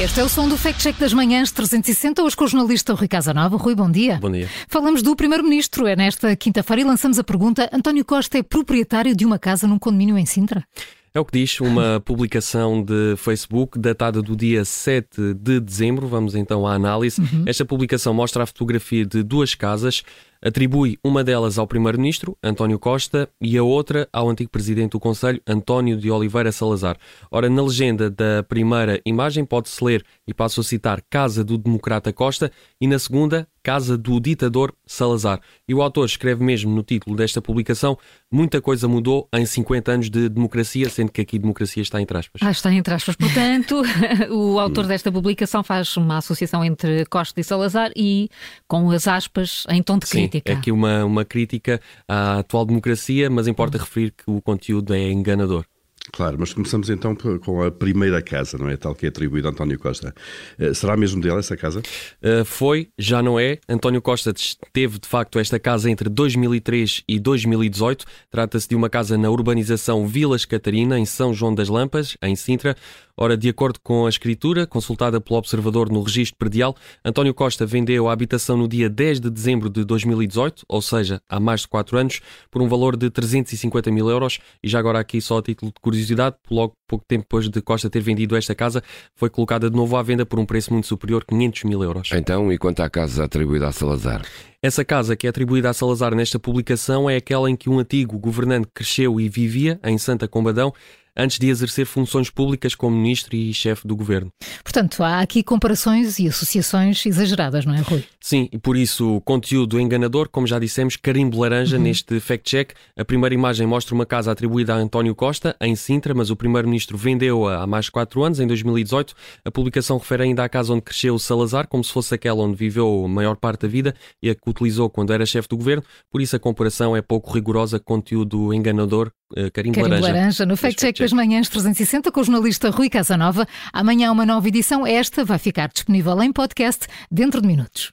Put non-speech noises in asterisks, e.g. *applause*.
Este é o som do Fact Check das Manhãs 360, hoje com o jornalista Rui Casanova. Rui, bom dia. Bom dia. Falamos do Primeiro-Ministro. É nesta quinta-feira e lançamos a pergunta: António Costa é proprietário de uma casa num condomínio em Sintra? É o que diz uma *laughs* publicação de Facebook datada do dia 7 de dezembro. Vamos então à análise. Uhum. Esta publicação mostra a fotografia de duas casas atribui uma delas ao Primeiro-Ministro, António Costa, e a outra ao antigo Presidente do Conselho, António de Oliveira Salazar. Ora, na legenda da primeira imagem pode-se ler, e passo a citar, Casa do Democrata Costa, e na segunda, Casa do Ditador Salazar. E o autor escreve mesmo no título desta publicação: Muita coisa mudou em 50 anos de democracia, sendo que aqui democracia está entre aspas. Ah, está entre aspas. Portanto, *laughs* o autor desta publicação faz uma associação entre Costa e Salazar e com as aspas em tom de Sim, crítica. É aqui uma, uma crítica à atual democracia, mas importa hum. referir que o conteúdo é enganador. Claro, mas começamos então com a primeira casa, não é? Tal que é atribuída a António Costa. Eh, será mesmo dele essa casa? Uh, foi, já não é. António Costa teve de facto esta casa entre 2003 e 2018. Trata-se de uma casa na urbanização Vilas Catarina, em São João das Lampas, em Sintra. Ora, de acordo com a escritura, consultada pelo Observador no registro predial, António Costa vendeu a habitação no dia 10 de dezembro de 2018, ou seja, há mais de 4 anos, por um valor de 350 mil euros. E já agora aqui só a título de curiosidade, logo pouco tempo depois de Costa ter vendido esta casa, foi colocada de novo à venda por um preço muito superior, 500 mil euros. Então, e quanto à casa atribuída a Salazar? Essa casa que é atribuída a Salazar nesta publicação é aquela em que um antigo governante cresceu e vivia, em Santa Combadão, antes de exercer funções públicas como ministro e chefe do governo. Portanto, há aqui comparações e associações exageradas, não é, Rui? Sim, e por isso conteúdo enganador, como já dissemos, carimbo laranja uhum. neste fact-check. A primeira imagem mostra uma casa atribuída a António Costa, em Sintra, mas o primeiro-ministro vendeu-a há mais de quatro anos, em 2018. A publicação refere ainda à casa onde cresceu Salazar, como se fosse aquela onde viveu a maior parte da vida e a que utilizou quando era chefe do governo. Por isso a comparação é pouco rigorosa, conteúdo enganador, carimbo, carimbo laranja. laranja no fact-check das manhãs 360 com o jornalista Rui Casanova. Amanhã uma nova edição. Esta vai ficar disponível em podcast dentro de minutos.